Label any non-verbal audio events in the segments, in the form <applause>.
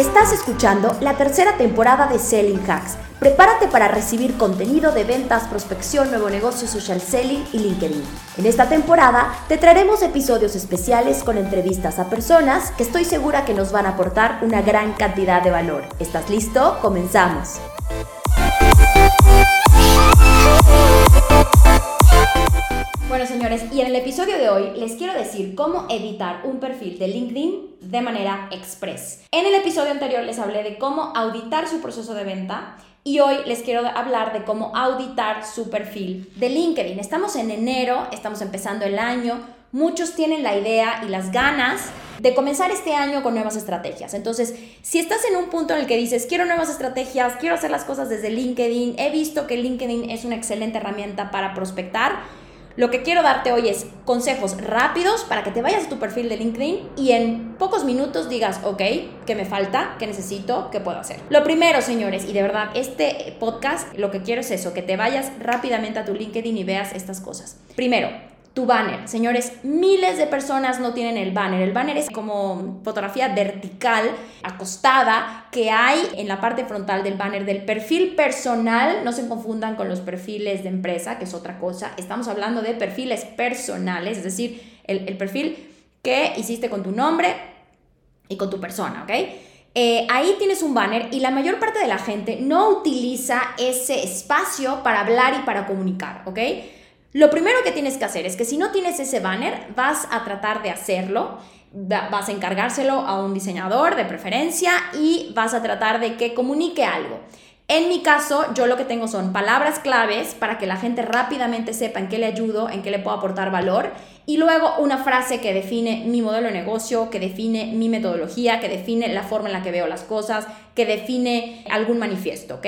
Estás escuchando la tercera temporada de Selling Hacks. Prepárate para recibir contenido de ventas, prospección, nuevo negocio, social selling y LinkedIn. En esta temporada te traeremos episodios especiales con entrevistas a personas que estoy segura que nos van a aportar una gran cantidad de valor. ¿Estás listo? Comenzamos. Señores, y en el episodio de hoy les quiero decir cómo editar un perfil de LinkedIn de manera express. En el episodio anterior les hablé de cómo auditar su proceso de venta y hoy les quiero hablar de cómo auditar su perfil de LinkedIn. Estamos en enero, estamos empezando el año, muchos tienen la idea y las ganas de comenzar este año con nuevas estrategias. Entonces, si estás en un punto en el que dices, quiero nuevas estrategias, quiero hacer las cosas desde LinkedIn, he visto que LinkedIn es una excelente herramienta para prospectar, lo que quiero darte hoy es consejos rápidos para que te vayas a tu perfil de LinkedIn y en pocos minutos digas, ok, ¿qué me falta? ¿Qué necesito? ¿Qué puedo hacer? Lo primero, señores, y de verdad, este podcast lo que quiero es eso, que te vayas rápidamente a tu LinkedIn y veas estas cosas. Primero, tu banner. Señores, miles de personas no tienen el banner. El banner es como fotografía vertical, acostada, que hay en la parte frontal del banner del perfil personal. No se confundan con los perfiles de empresa, que es otra cosa. Estamos hablando de perfiles personales, es decir, el, perfil que hiciste con tu nombre y con tu persona, ¿ok? Eh, ahí tienes un banner y la mayor parte de la gente no utiliza ese espacio para hablar y para comunicar, ¿ok? Lo primero que tienes que hacer es que si no tienes ese banner, vas a tratar de hacerlo, vas a encargárselo a un diseñador de preferencia y vas a tratar de que comunique algo. En mi caso, yo lo que tengo son palabras claves para que la gente rápidamente sepa en qué le ayudo, en qué le puedo aportar valor y luego una frase que define mi modelo de negocio, que define mi metodología, que define la forma en la que veo las cosas, que define algún manifiesto, ¿ok?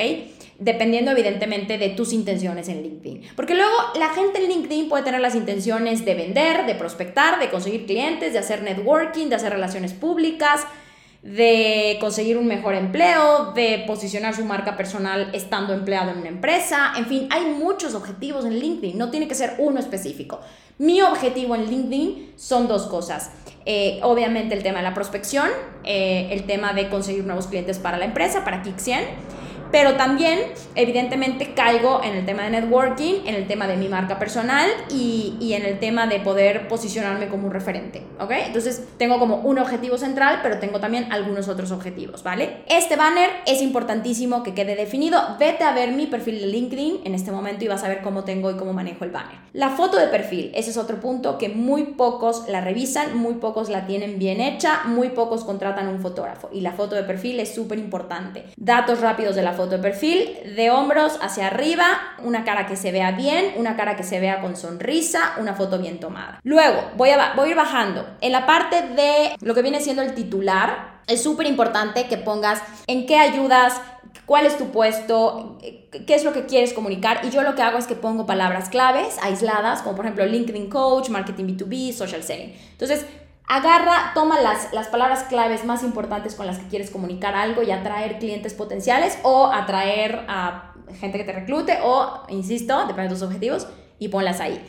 Dependiendo evidentemente de tus intenciones en LinkedIn. Porque luego la gente en LinkedIn puede tener las intenciones de vender, de prospectar, de conseguir clientes, de hacer networking, de hacer relaciones públicas, de conseguir un mejor empleo, de posicionar su marca personal estando empleado en una empresa. En fin, hay muchos objetivos en LinkedIn, no tiene que ser uno específico. Mi objetivo en LinkedIn son dos cosas. Eh, obviamente el tema de la prospección, eh, el tema de conseguir nuevos clientes para la empresa, para Kik100 pero también, evidentemente, caigo en el tema de networking, en el tema de mi marca personal y, y, en el tema de poder posicionarme como un referente, ¿ok? Entonces, tengo como un objetivo central, pero tengo también algunos otros objetivos, ¿vale? Este banner es importantísimo que quede definido. Vete a ver mi perfil de LinkedIn en este momento y vas a ver cómo tengo y cómo manejo el banner. La foto de perfil, ese es otro punto que muy pocos la revisan, muy pocos la tienen bien hecha, muy pocos contratan un fotógrafo y la foto de perfil es súper importante. Datos rápidos de la foto foto de perfil, de hombros hacia arriba, una cara que se vea bien, una cara que se vea con sonrisa, una foto bien tomada. Luego, voy a, voy a ir bajando. En la parte de lo que viene siendo el titular, es súper importante que pongas en qué ayudas, cuál es tu puesto, qué es lo que quieres comunicar. Y yo lo que hago es que pongo palabras claves aisladas, como por ejemplo LinkedIn Coach, Marketing B2B, Social Selling. Entonces, agarra, toma las, las palabras claves más importantes con las que quieres comunicar algo y atraer clientes potenciales o atraer a gente que te reclute o, insisto, depende de tus objetivos, y ponlas ahí.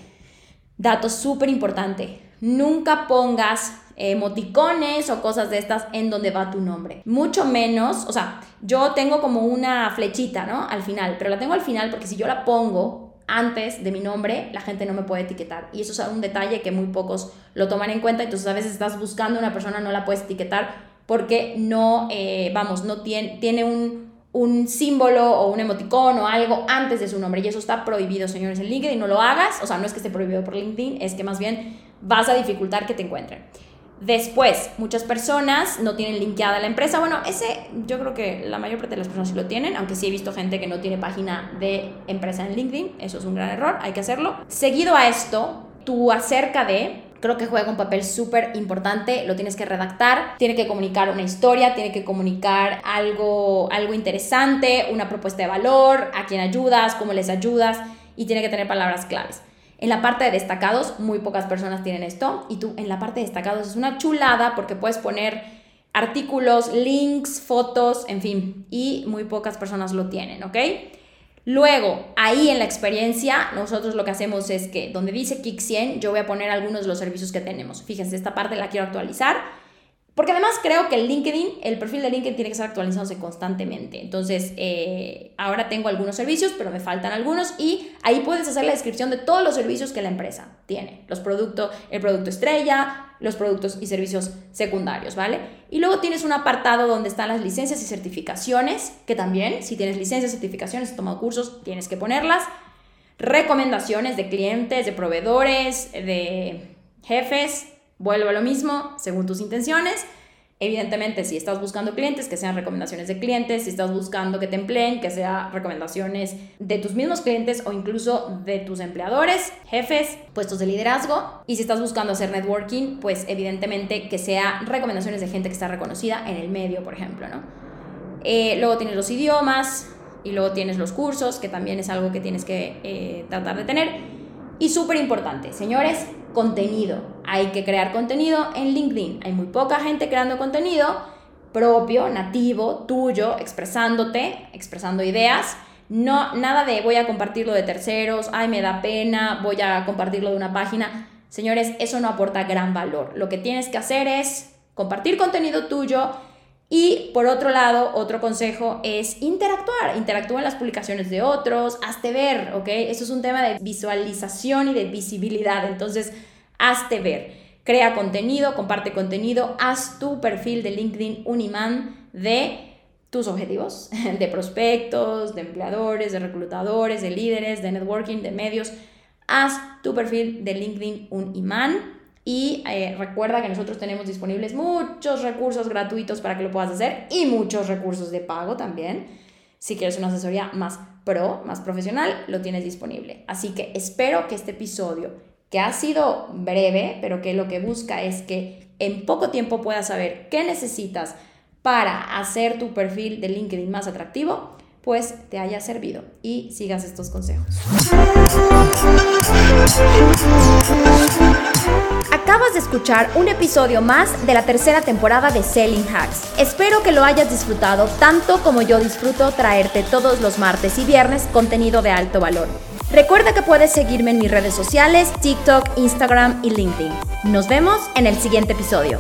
Dato súper importante, nunca pongas emoticones o cosas de estas en donde va tu nombre. Mucho menos, o sea, yo tengo como una flechita, ¿no? Al final, pero la tengo al final porque si yo la pongo antes de mi nombre, la gente no me puede etiquetar. Y eso es un detalle que muy pocos lo toman en cuenta. Entonces a veces estás buscando una persona, no la puedes etiquetar porque no, eh, vamos, no tiene, tiene un, un símbolo o un emoticón o algo antes de su nombre. Y eso está prohibido, señores, en LinkedIn. No lo hagas. O sea, no es que esté prohibido por LinkedIn, es que más bien vas a dificultar que te encuentren. Después, muchas personas no tienen linkeada la empresa. Bueno, ese yo creo que la mayor parte de las personas sí lo tienen, aunque sí he visto gente que no tiene página de empresa en LinkedIn. Eso es un gran error, hay que hacerlo. Seguido a esto, tu acerca de creo que juega un papel súper importante, lo tienes que redactar, tiene que comunicar una historia, tiene que comunicar algo, algo interesante, una propuesta de valor, a quién ayudas, cómo les ayudas y tiene que tener palabras claves. En la parte de destacados, muy pocas personas tienen esto. Y tú en la parte de destacados es una chulada porque puedes poner artículos, links, fotos, en fin. Y muy pocas personas lo tienen, ¿ok? Luego, ahí en la experiencia, nosotros lo que hacemos es que donde dice Kik 100, yo voy a poner algunos de los servicios que tenemos. Fíjense, esta parte la quiero actualizar. Porque además creo que el LinkedIn, el perfil de LinkedIn tiene que estar actualizándose constantemente. Entonces, eh, ahora tengo algunos servicios, pero me faltan algunos y ahí puedes hacer la descripción de todos los servicios que la empresa tiene. Los productos, el producto estrella, los productos y servicios secundarios, ¿vale? Y luego tienes un apartado donde están las licencias y certificaciones, que también, si tienes licencias, certificaciones, has tomado cursos, tienes que ponerlas. Recomendaciones de clientes, de proveedores, de jefes, Vuelvo a lo mismo, según tus intenciones. Evidentemente, si estás buscando clientes, que sean recomendaciones de clientes, si estás buscando que te empleen, que sean recomendaciones de tus mismos clientes o incluso de tus empleadores, jefes, puestos de liderazgo. Y si estás buscando hacer networking, pues evidentemente que sea recomendaciones de gente que está reconocida en el medio, por ejemplo, ¿no? Eh, luego tienes los idiomas y luego tienes los cursos, que también es algo que tienes que eh, tratar de tener. Y súper importante, señores, contenido. Hay que crear contenido en LinkedIn. Hay muy poca gente creando contenido propio, nativo, tuyo, expresándote, expresando ideas. No, nada de voy a compartirlo de terceros, ay, me da pena, voy a compartirlo de una página. Señores, eso no aporta gran valor. Lo que tienes que hacer es compartir contenido tuyo y por otro lado, otro consejo es interactuar. Interactúa en las publicaciones de otros, hazte ver, ¿ok? Eso es un tema de visualización y de visibilidad. Entonces, hazte ver. Crea contenido, comparte contenido, haz tu perfil de LinkedIn un imán de tus objetivos, <laughs> de prospectos, de empleadores, de reclutadores, de líderes, de networking, de medios. Haz tu perfil de LinkedIn un imán y eh, recuerda que nosotros tenemos disponibles muchos recursos gratuitos para que lo puedas hacer y muchos recursos de pago también. Si quieres una asesoría más pro, más profesional, lo tienes disponible. Así que espero que este episodio, que ha sido breve, pero que lo que busca es que en poco tiempo puedas saber qué necesitas para hacer tu perfil de LinkedIn más atractivo, pues te haya servido y sigas estos consejos. Acabas de escuchar un episodio más de la tercera temporada de Selling Hacks. Espero que lo hayas disfrutado tanto como yo disfruto traerte todos los martes y viernes contenido de alto valor. Recuerda que puedes seguirme en mis redes sociales, TikTok, Instagram y LinkedIn. Nos vemos en el siguiente episodio.